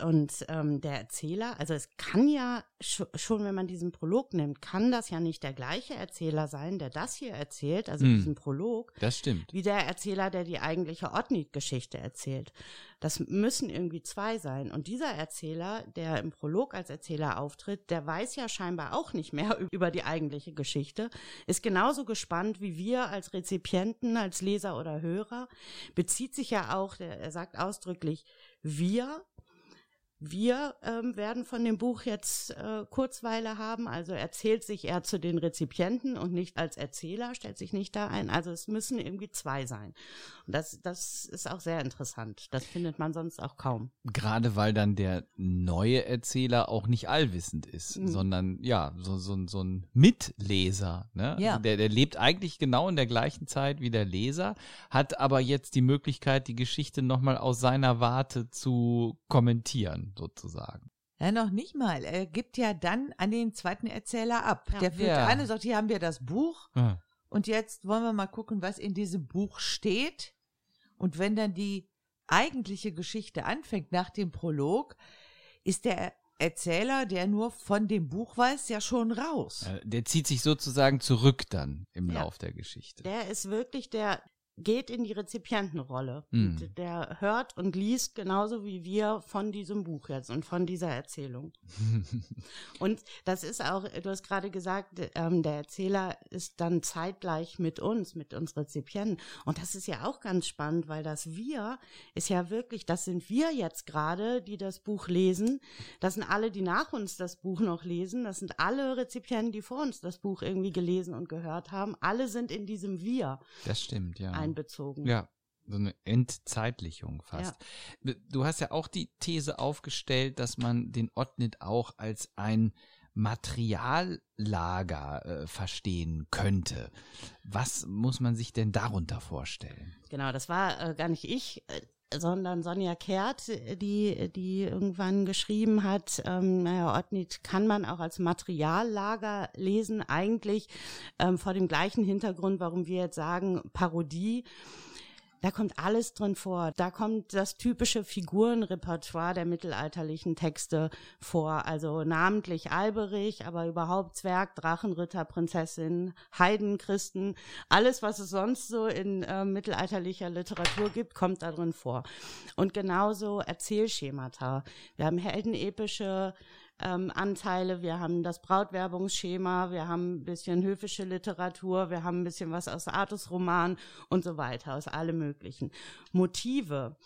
[SPEAKER 2] Und ähm, der Erzähler, also es kann ja sch schon, wenn man diesen Prolog nimmt, kann das ja nicht der gleiche Erzähler sein, der das hier erzählt, also
[SPEAKER 1] Hm.
[SPEAKER 2] diesen Prolog,
[SPEAKER 1] Das stimmt.
[SPEAKER 2] wie der Erzähler, der die eigentliche Otnit-Geschichte erzählt. Das müssen irgendwie zwei sein. Und dieser Erzähler, der im Prolog als Erzähler auftritt, der weiß ja scheinbar auch nicht mehr (laughs) über die eigentliche Geschichte, ist genauso gespannt wie wir als Rezipienten, als Leser oder Hörer, bezieht sich ja auch, der, er sagt ausdrücklich, wir wir ähm, werden von dem Buch jetzt äh, Kurzweile haben, also erzählt sich er zu den Rezipienten und nicht als Erzähler, stellt sich nicht da ein. Also es müssen irgendwie zwei sein. Und das, das ist auch sehr interessant. Das findet man sonst auch kaum.
[SPEAKER 1] Gerade weil dann der neue Erzähler auch nicht allwissend ist,
[SPEAKER 2] Mhm.
[SPEAKER 1] sondern ja, so, so, so ein Mitleser. Ne?
[SPEAKER 3] Ja.
[SPEAKER 1] Der, der lebt eigentlich genau in der gleichen Zeit wie der Leser, hat aber jetzt die Möglichkeit, die Geschichte nochmal aus seiner Warte zu kommentieren, sozusagen.
[SPEAKER 3] Ja, noch nicht mal. Er gibt ja dann an den zweiten Erzähler ab.
[SPEAKER 2] Ja.
[SPEAKER 3] Der führt
[SPEAKER 1] Ja.
[SPEAKER 3] eine, sagt, hier haben wir das Buch
[SPEAKER 1] Ah.
[SPEAKER 3] und jetzt wollen wir mal gucken, was in diesem Buch steht. Und wenn dann die eigentliche Geschichte anfängt nach dem Prolog, ist der Erzähler, der nur von dem Buch weiß, ja schon raus.
[SPEAKER 1] Äh, Der zieht sich sozusagen zurück dann im
[SPEAKER 2] Ja.
[SPEAKER 1] Lauf der Geschichte.
[SPEAKER 2] Der ist wirklich der geht in die Rezipientenrolle.
[SPEAKER 1] Mhm.
[SPEAKER 2] Und Der hört und liest genauso wie wir von diesem Buch jetzt und von dieser Erzählung. (laughs) Und das ist auch, du hast gerade gesagt, ähm, der Erzähler ist dann zeitgleich mit uns, mit uns Rezipienten. Und das ist ja auch ganz spannend, weil das Wir ist ja wirklich, das sind wir jetzt gerade, die das Buch lesen. Das sind alle, die nach uns das Buch noch lesen. Das sind alle Rezipienten, die vor uns das Buch irgendwie gelesen und gehört haben. Alle sind in diesem Wir
[SPEAKER 1] Das stimmt, ja.
[SPEAKER 2] Einbezogen.
[SPEAKER 1] Ja, so eine Entzeitlichung fast. Du hast ja auch die These aufgestellt, dass man den Otnit auch als ein Materiallager äh, verstehen könnte. Was muss man sich denn darunter vorstellen?
[SPEAKER 2] Genau, das war äh, gar nicht ich, äh, sondern Sonja Kehrt, die, die irgendwann geschrieben hat, ähm, naja, Otnit kann man auch als Materiallager lesen, eigentlich ähm, vor dem gleichen Hintergrund, warum wir jetzt sagen, Parodie. Da kommt alles drin vor. Da kommt das typische Figurenrepertoire der mittelalterlichen Texte vor. Also namentlich Alberich, aber überhaupt Zwerg, Drachen, Ritter, Prinzessin, Heiden, Christen. Alles, was es sonst so in äh, mittelalterlicher Literatur gibt, kommt da drin vor. Und genauso Erzählschemata. Wir haben heldenepische ähm, Anteile. Wir haben das Brautwerbungsschema, wir haben ein bisschen höfische Literatur, wir haben ein bisschen was aus Artusroman und so weiter, aus allem möglichen. Motive.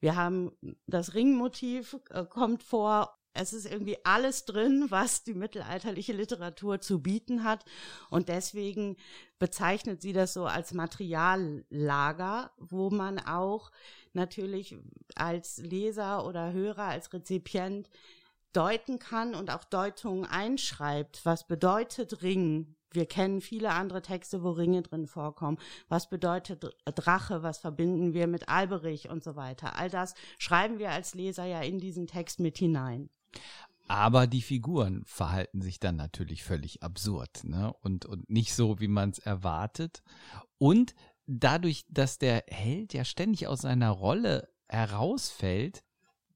[SPEAKER 2] Wir haben das Ringmotiv äh, kommt vor es ist irgendwie alles drin, was die mittelalterliche Literatur zu bieten hat. Und deswegen bezeichnet sie das so als Materiallager, wo man auch natürlich als Leser oder Hörer, als Rezipient deuten kann und auch Deutungen einschreibt. Was bedeutet Ring? Wir kennen viele andere Texte, wo Ringe drin vorkommen. Was bedeutet Drache? Was verbinden wir mit Alberich und so weiter? All das schreiben wir als Leser ja in diesen Text mit hinein.
[SPEAKER 1] Aber die Figuren verhalten sich dann natürlich völlig absurd ne? und, und nicht so, wie man es erwartet. Und dadurch, dass der Held ja ständig aus seiner Rolle herausfällt,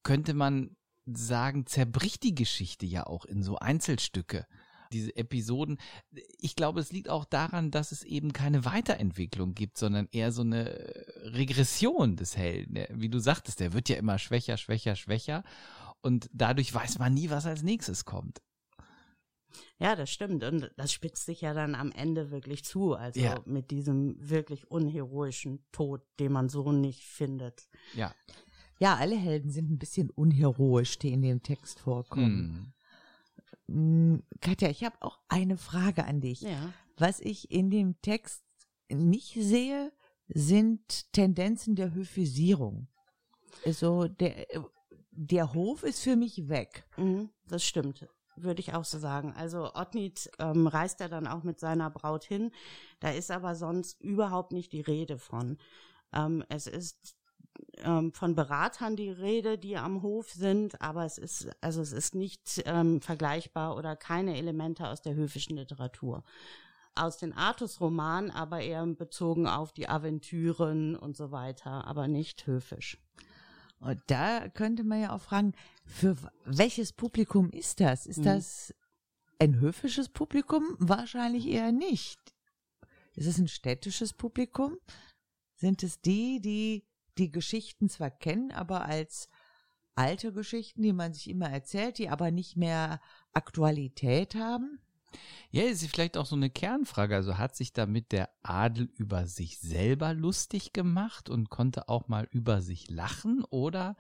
[SPEAKER 1] könnte man sagen, zerbricht die Geschichte ja auch in so Einzelstücke. Diese Episoden. Ich glaube, es liegt auch daran, dass es eben keine Weiterentwicklung gibt, sondern eher so eine Regression des Helden. Wie du sagtest, der wird ja immer schwächer, schwächer, schwächer. Und dadurch weiß man nie, was als nächstes kommt.
[SPEAKER 2] Ja, das stimmt. Und das spitzt sich ja dann am Ende wirklich zu. Also ja. mit diesem wirklich unheroischen Tod, den man so nicht findet.
[SPEAKER 1] Ja.
[SPEAKER 3] Ja, alle Helden sind ein bisschen unheroisch, die in dem Text vorkommen. Hm. Katja, ich habe auch eine Frage an dich.
[SPEAKER 2] Ja.
[SPEAKER 3] Was ich in dem Text nicht sehe, sind Tendenzen der Höfisierung. Also der, der Hof ist für mich weg.
[SPEAKER 2] Mhm, das stimmt würde ich auch so sagen. Also Otnit ähm, reist er dann auch mit seiner Braut hin. Da ist aber sonst überhaupt nicht die Rede von. Ähm, es ist ähm, von Beratern die Rede, die am Hof sind, aber es ist, also es ist nicht ähm, vergleichbar oder keine Elemente aus der höfischen Literatur. Aus den Artus-Romanen, aber eher bezogen auf die Aventüren und so weiter, aber nicht höfisch.
[SPEAKER 3] Und da könnte man ja auch fragen, für welches Publikum ist das? Ist mhm. das ein höfisches Publikum? Wahrscheinlich eher nicht. Ist es ein städtisches Publikum? Sind es die, die die Geschichten zwar kennen, aber als alte Geschichten, die man sich immer erzählt, die aber nicht mehr Aktualität haben?
[SPEAKER 1] Ja, ist vielleicht auch so eine Kernfrage. Also hat sich damit der Adel über sich selber lustig gemacht und konnte auch mal über sich lachen? Oder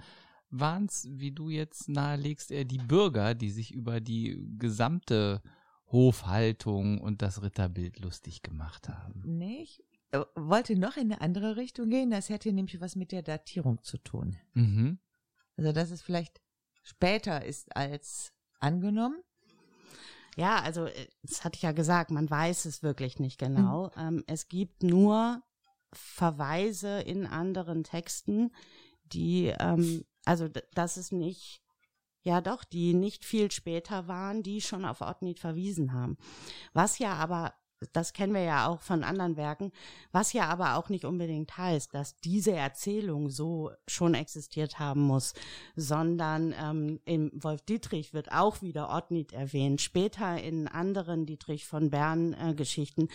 [SPEAKER 1] waren es, wie du jetzt nahelegst, eher die Bürger, die sich über die gesamte Hofhaltung und das Ritterbild lustig gemacht haben?
[SPEAKER 3] Nee, ich äh, wollte noch in eine andere Richtung gehen. Das hätte nämlich was mit der Datierung zu tun.
[SPEAKER 1] Mhm.
[SPEAKER 3] Also, dass es vielleicht später ist als angenommen.
[SPEAKER 2] Ja, also, äh, das hatte ich ja gesagt, man weiß es wirklich nicht genau. Mhm. Ähm, es gibt nur Verweise in anderen Texten, die, ähm, also, dass es nicht ja doch, die nicht viel später waren, die schon auf Otnit verwiesen haben. Was ja aber das kennen wir ja auch von anderen Werken, was ja aber auch nicht unbedingt heißt, dass diese Erzählung so schon existiert haben muss, sondern ähm, im Wolf Dietrich wird auch wieder Ottnit erwähnt. Später in anderen Dietrich von Bern äh, Geschichten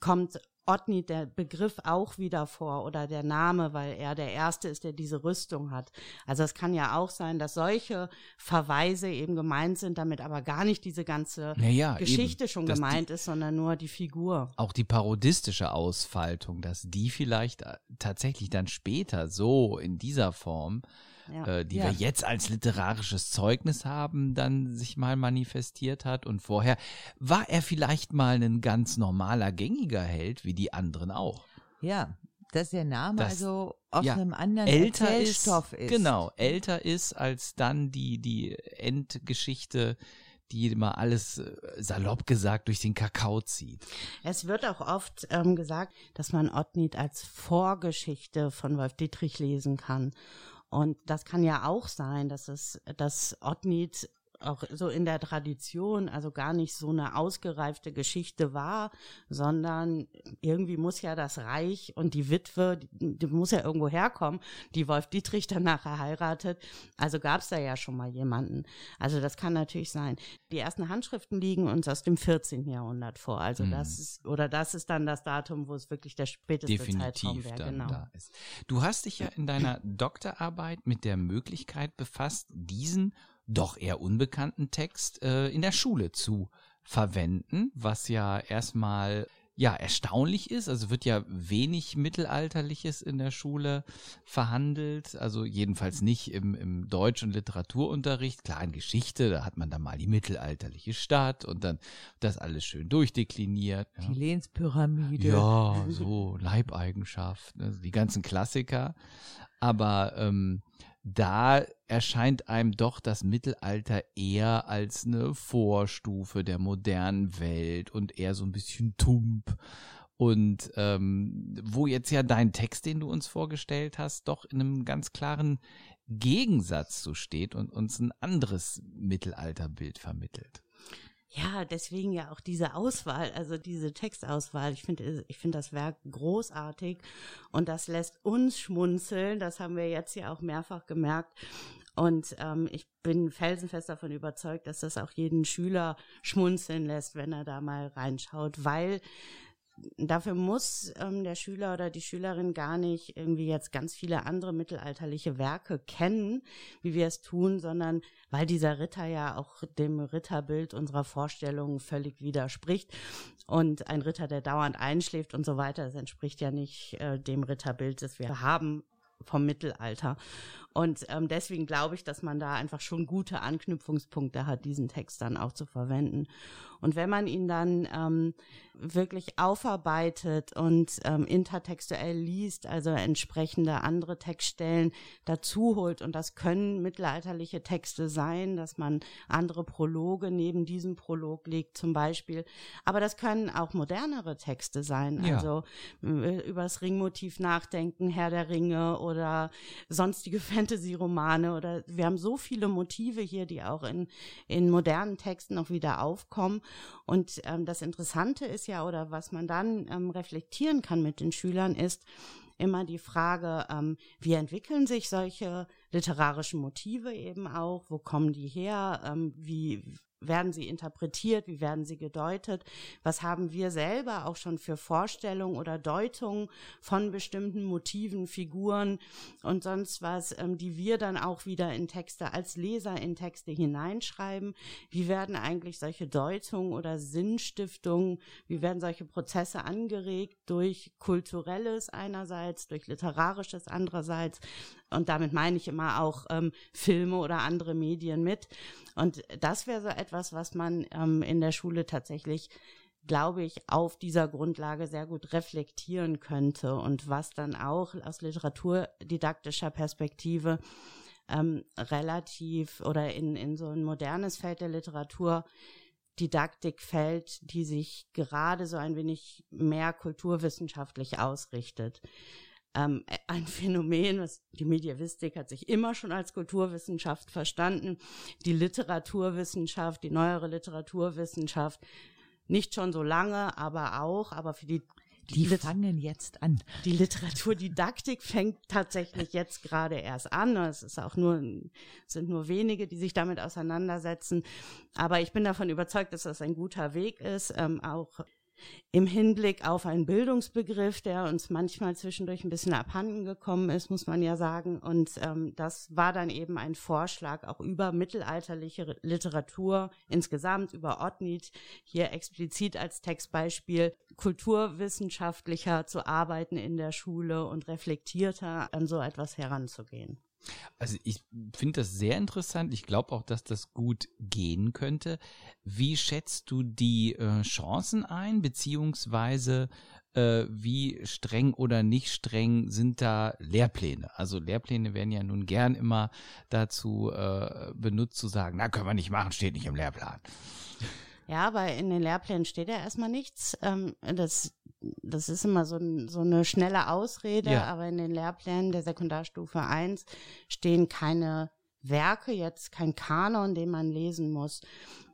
[SPEAKER 2] kommt Otni der Begriff auch wieder vor oder der Name, weil er der Erste ist, der diese Rüstung hat. Also es kann ja auch sein, dass solche Verweise eben gemeint sind, damit aber gar nicht diese ganze
[SPEAKER 1] ja,
[SPEAKER 2] Geschichte eben, schon gemeint die, ist, sondern nur die Figur.
[SPEAKER 1] Auch die parodistische Ausfaltung, dass die vielleicht äh, tatsächlich dann später so in dieser Form ja. äh, die ja. wir jetzt als literarisches Zeugnis haben, dann sich mal manifestiert hat. Und vorher war er vielleicht mal ein ganz normaler, gängiger Held, wie die anderen auch.
[SPEAKER 3] Ja, dass der Name das, also auf ja, einem anderen
[SPEAKER 1] älter ist, ist. Genau, älter ist als dann die, die Endgeschichte die immer alles äh, salopp gesagt durch den Kakao zieht.
[SPEAKER 2] Es wird auch oft ähm, gesagt, dass man Ottnit als Vorgeschichte von Wolf Dietrich lesen kann. Und das kann ja auch sein, dass es, dass Otnit auch so in der Tradition, also gar nicht so eine ausgereifte Geschichte war, sondern irgendwie muss ja das Reich und die Witwe, die, die muss ja irgendwo herkommen, die Wolf Dietrich dann nachher heiratet. Also gab es da ja schon mal jemanden. Also das kann natürlich sein. Die ersten Handschriften liegen uns aus dem 14. Jahrhundert vor. Also mhm. das ist, oder das ist dann das Datum, wo es wirklich der späteste
[SPEAKER 1] Definitiv
[SPEAKER 2] Zeitraum wäre.
[SPEAKER 1] Genau. Da ist. Du hast dich ja in deiner Doktorarbeit mit der Möglichkeit befasst, diesen doch eher unbekannten Text äh, in der Schule zu verwenden, was ja erstmal ja erstaunlich ist. Also wird ja wenig Mittelalterliches in der Schule verhandelt. Also jedenfalls nicht im, im Deutsch- und Literaturunterricht. Klar, in Geschichte, da hat man dann mal die mittelalterliche Stadt und dann das alles schön durchdekliniert.
[SPEAKER 3] Ja. Die Lehnspyramide.
[SPEAKER 1] Ja, so Leibeigenschaften, also die ganzen Klassiker. Aber ähm, da erscheint einem doch das Mittelalter eher als eine Vorstufe der modernen Welt und eher so ein bisschen tump. Und ähm, wo jetzt ja dein Text, den du uns vorgestellt hast, doch in einem ganz klaren Gegensatz so steht und uns ein anderes Mittelalterbild vermittelt.
[SPEAKER 2] Ja, deswegen ja auch diese Auswahl, also diese Textauswahl. Ich finde, ich finde das Werk großartig und das lässt uns schmunzeln. Das haben wir jetzt ja auch mehrfach gemerkt. Und ähm, ich bin felsenfest davon überzeugt, dass das auch jeden Schüler schmunzeln lässt, wenn er da mal reinschaut, weil dafür muss ähm, der Schüler oder die Schülerin gar nicht irgendwie jetzt ganz viele andere mittelalterliche Werke kennen, wie wir es tun, sondern weil dieser Ritter ja auch dem Ritterbild unserer Vorstellungen völlig widerspricht. Und ein Ritter, der dauernd einschläft und so weiter, das entspricht ja nicht äh, dem Ritterbild, das wir haben vom Mittelalter. Und ähm, deswegen glaube ich, dass man da einfach schon gute Anknüpfungspunkte hat, diesen Text dann auch zu verwenden. Und wenn man ihn dann ähm, wirklich aufarbeitet und ähm, intertextuell liest, also entsprechende andere Textstellen dazu holt, und das können mittelalterliche Texte sein, dass man andere Prologe neben diesem Prolog legt zum Beispiel, aber das können auch modernere Texte sein, ja. also äh, über das Ringmotiv nachdenken, Herr der Ringe oder sonstige Fantasy-Romane oder wir haben so viele Motive hier, die auch in, in modernen Texten noch wieder aufkommen. Und ähm, das Interessante ist ja, oder was man dann ähm, reflektieren kann mit den Schülern, ist immer die Frage, ähm, wie entwickeln sich solche literarischen Motive eben auch, wo kommen die her, ähm, wie, werden sie interpretiert, wie werden sie gedeutet, was haben wir selber auch schon für Vorstellungen oder Deutungen von bestimmten Motiven, Figuren und sonst was, ähm, die wir dann auch wieder in Texte als Leser in Texte hineinschreiben. Wie werden eigentlich solche Deutungen oder Sinnstiftungen, wie werden solche Prozesse angeregt durch kulturelles einerseits, durch literarisches andererseits und damit meine ich immer auch ähm, Filme oder andere Medien mit. Und das wäre so etwas, was man ähm, in der Schule tatsächlich glaube ich, auf dieser Grundlage sehr gut reflektieren könnte und was dann auch aus literaturdidaktischer Perspektive ähm, relativ oder in, in so ein modernes Feld der Literaturdidaktik fällt, die sich gerade so ein wenig mehr kulturwissenschaftlich ausrichtet ähm, (laughs) ein Phänomen, was die Mediavistik hat sich immer schon als Kulturwissenschaft verstanden, die Literaturwissenschaft, die neuere Literaturwissenschaft, nicht schon so lange, aber auch, aber für die
[SPEAKER 3] die Lit fangen jetzt an.
[SPEAKER 2] Die Literaturdidaktik fängt tatsächlich jetzt gerade erst an. Es ist auch nur, sind nur wenige, die sich damit auseinandersetzen. Aber ich bin davon überzeugt, dass das ein guter Weg ist, ähm, auch im Hinblick auf einen Bildungsbegriff, der uns manchmal zwischendurch ein bisschen abhanden gekommen ist, muss man ja sagen. Und ähm, das war dann eben ein Vorschlag auch über mittelalterliche Literatur insgesamt, über Ottnit, hier explizit als Textbeispiel, kulturwissenschaftlicher zu arbeiten in der Schule und reflektierter an so etwas heranzugehen.
[SPEAKER 1] Also ich finde das sehr interessant. Ich glaube auch, dass das gut gehen könnte. Wie schätzt du die äh, Chancen ein, beziehungsweise äh, wie streng oder nicht streng sind da Lehrpläne? Also Lehrpläne werden ja nun gern immer dazu äh, benutzt zu sagen, na können wir nicht machen, steht nicht im Lehrplan.
[SPEAKER 2] Ja, aber in den Lehrplänen steht ja erstmal nichts. Ähm, das, das ist immer so, so eine schnelle Ausrede, ja. aber in den Lehrplänen der Sekundarstufe 1 stehen keine Werke, jetzt kein Kanon, den man lesen muss.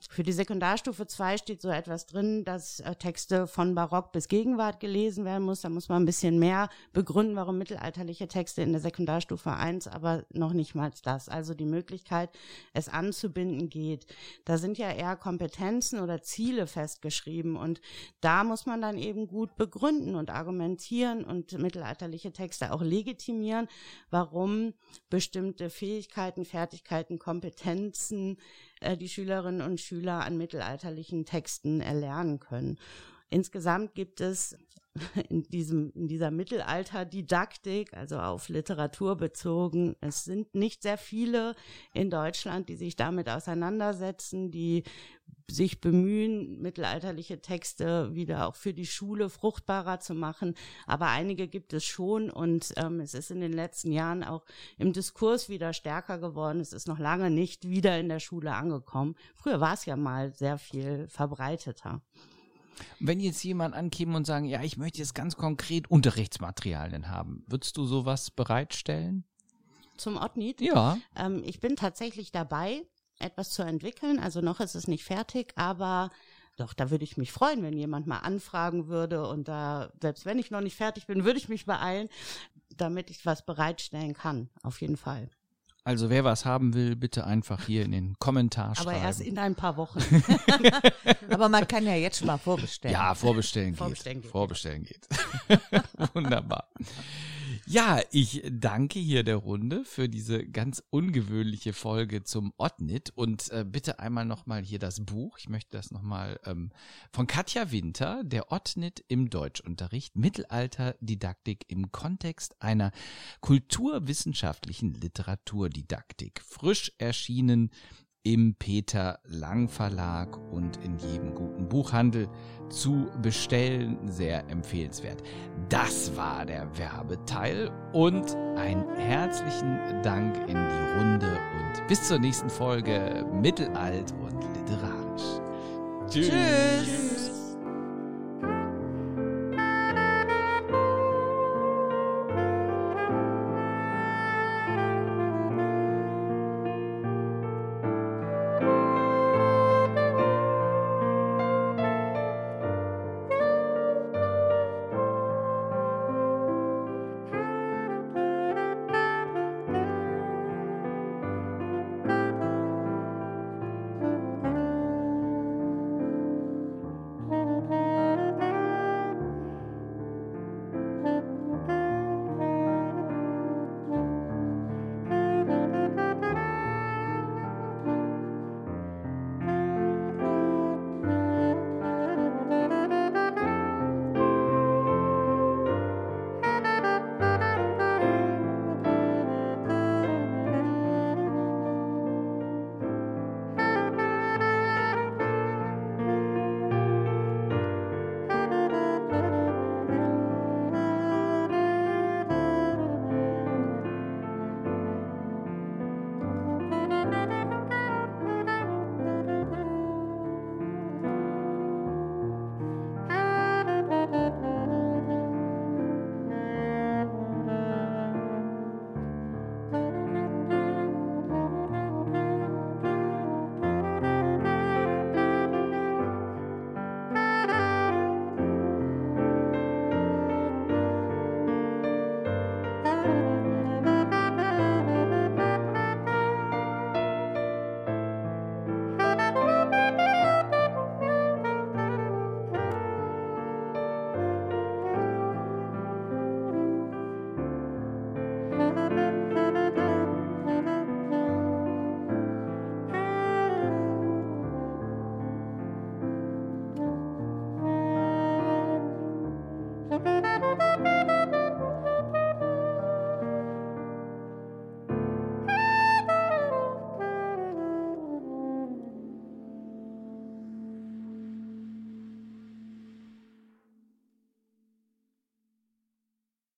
[SPEAKER 2] Für die Sekundarstufe 2 steht so etwas drin, dass äh, Texte von Barock bis Gegenwart gelesen werden muss. Da muss man ein bisschen mehr begründen, warum mittelalterliche Texte in der Sekundarstufe 1, aber noch nicht mal das. Also die Möglichkeit, es anzubinden geht. Da sind ja eher Kompetenzen oder Ziele festgeschrieben und da muss man dann eben gut begründen und argumentieren und mittelalterliche Texte auch legitimieren, warum bestimmte Fähigkeiten, Fertigkeiten, Kompetenzen äh, die Schülerinnen und Schüler an mittelalterlichen Texten erlernen können. Insgesamt gibt es (laughs) in diesem, in dieser Mittelalterdidaktik, also auf Literatur bezogen, es sind nicht sehr viele in Deutschland, die sich damit auseinandersetzen, die sich bemühen, mittelalterliche Texte wieder auch für die Schule fruchtbarer zu machen. Aber einige gibt es schon und ähm, es ist in den letzten Jahren auch im Diskurs wieder stärker geworden. Es ist noch lange nicht wieder in der Schule angekommen. Früher war es ja mal sehr viel verbreiteter.
[SPEAKER 1] Wenn jetzt jemand ankäme und sagen, ja, ich möchte jetzt ganz konkret Unterrichtsmaterialien haben, würdest du sowas bereitstellen?
[SPEAKER 2] Zum Otnit?
[SPEAKER 1] Ja.
[SPEAKER 2] Ähm, ich bin tatsächlich dabei etwas zu entwickeln. Also noch ist es nicht fertig, aber doch, da würde ich mich freuen, wenn jemand mal anfragen würde und da, selbst wenn ich noch nicht fertig bin, würde ich mich beeilen, damit ich was bereitstellen kann. Auf jeden Fall.
[SPEAKER 1] Also wer was haben will, bitte einfach hier in den Kommentar schreiben.
[SPEAKER 2] Aber erst in ein paar Wochen. (laughs)
[SPEAKER 3] Aber man kann ja jetzt schon mal vorbestellen.
[SPEAKER 1] Ja, vorbestellen geht.
[SPEAKER 2] Vorbestellen geht.
[SPEAKER 1] Vorbestellen geht. (laughs) Wunderbar. Ja, ich danke hier der Runde für diese ganz ungewöhnliche Folge zum Otnit und äh, bitte einmal nochmal hier das Buch. Ich möchte das nochmal ähm, von Katja Winter, der Otnit im Deutschunterricht, Mittelalterdidaktik im Kontext einer kulturwissenschaftlichen Literaturdidaktik. Frisch erschienen im Peter Lang Verlag und in jedem guten Buchhandel zu bestellen. Sehr empfehlenswert. Das war der Werbeteil und einen herzlichen Dank in die Runde und bis zur nächsten Folge Mittelalt und literarisch.
[SPEAKER 3] Tschüss. Tschüss.